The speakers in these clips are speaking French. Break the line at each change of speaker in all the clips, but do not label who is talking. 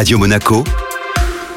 Radio Monaco,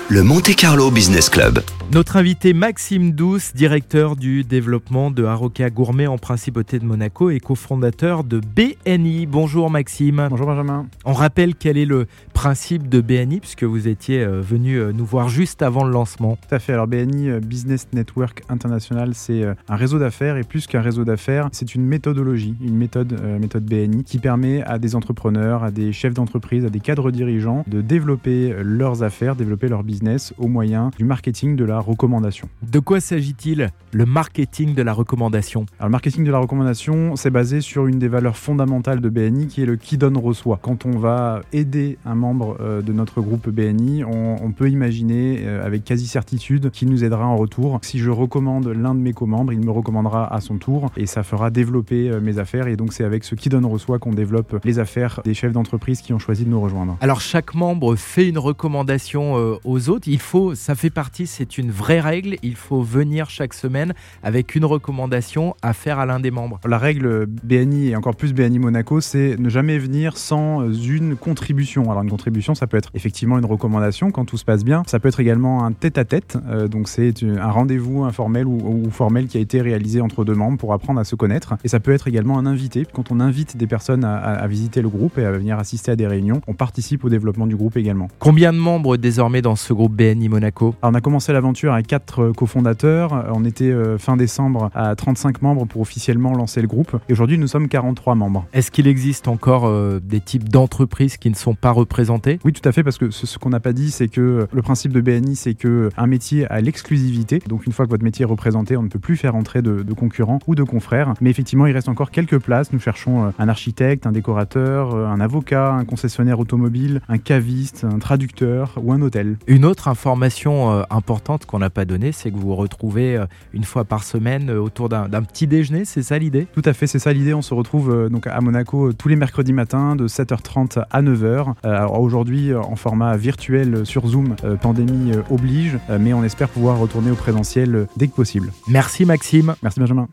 le Monte Carlo Business Club.
Notre invité Maxime Douce, directeur du développement de Haroka Gourmet en Principauté de Monaco et cofondateur de BNI. Bonjour Maxime.
Bonjour Benjamin.
On rappelle quel est le principe de BNI puisque vous étiez euh, venu euh, nous voir juste avant le lancement.
Tout à fait. Alors BNI euh, Business Network International, c'est un réseau d'affaires et plus qu'un réseau d'affaires, c'est une méthodologie, une méthode, méthode BNI qui permet à des entrepreneurs, à des chefs d'entreprise, à des cadres dirigeants de développer leurs affaires, développer leur business au moyen du marketing de la recommandation.
De quoi s'agit-il Le marketing de la recommandation?
Alors, le marketing de la recommandation, c'est basé sur une des valeurs fondamentales de BNI qui est le qui donne reçoit. Quand on va aider un membre euh, de notre groupe BNI, on, peut imaginer euh, avec quasi certitude qu'il nous aidera en retour. Si je recommande l'un de mes co-membres, il me recommandera à son tour et ça fera développer euh, mes affaires. Et donc c'est avec ce qui donne reçoit qu'on développe les affaires des chefs d'entreprise qui ont choisi de nous rejoindre.
Alors chaque membre fait une recommandation aux autres. Il faut, ça fait partie, c'est une vraie règle. Il faut venir chaque semaine avec une recommandation à faire à l'un des membres.
La règle BNI et encore plus BNI Monaco, c'est ne jamais venir sans une contribution. Alors une contribution, ça peut être effectivement une recommandation quand tout se passe bien. Ça peut être également un tête-à-tête. Euh, donc c'est un rendez-vous informel ou, formel qui a été réalisé entre deux membres pour apprendre à se connaître. Et ça peut être également un invité. Quand on invite des personnes à, à visiter le groupe et à venir assister à des réunions, on participe au développement du groupe également.
Combien de membres désormais dans ce groupe BNI Monaco?
Alors on a commencé l'aventure avec quatre euh, cofondateurs. Euh, on était euh, fin décembre à 35 membres pour officiellement lancer le groupe. Et aujourd'hui, nous sommes 43 membres.
Est-ce qu'il existe encore des types d'entreprises qui ne sont pas représentées?
Oui, tout à fait, parce que ce, qu'on n'a pas dit, c'est que le principe de BNI, c'est que un métier a l'exclusivité. Donc une fois que votre métier est représenté, on ne peut plus faire entrer de, concurrents ou de confrères. Mais effectivement, il reste encore quelques places. Nous cherchons un architecte, un décorateur, un avocat, un concessionnaire automobile, un caviste, un traducteur ou un hôtel.
Une autre information importante qu'on n'a pas donnée, c'est que vous vous retrouvez euh, une fois par semaine euh, autour d'un petit déjeuner, c'est ça l'idée?
Tout à fait, c'est ça l'idée. On se retrouve euh, donc à Monaco tous les mercredis matins de 7h30 à 9h. Alors aujourd'hui en format virtuel sur Zoom, pandémie oblige, mais on espère pouvoir retourner au présentiel dès que possible.
Merci Maxime.
Merci Benjamin.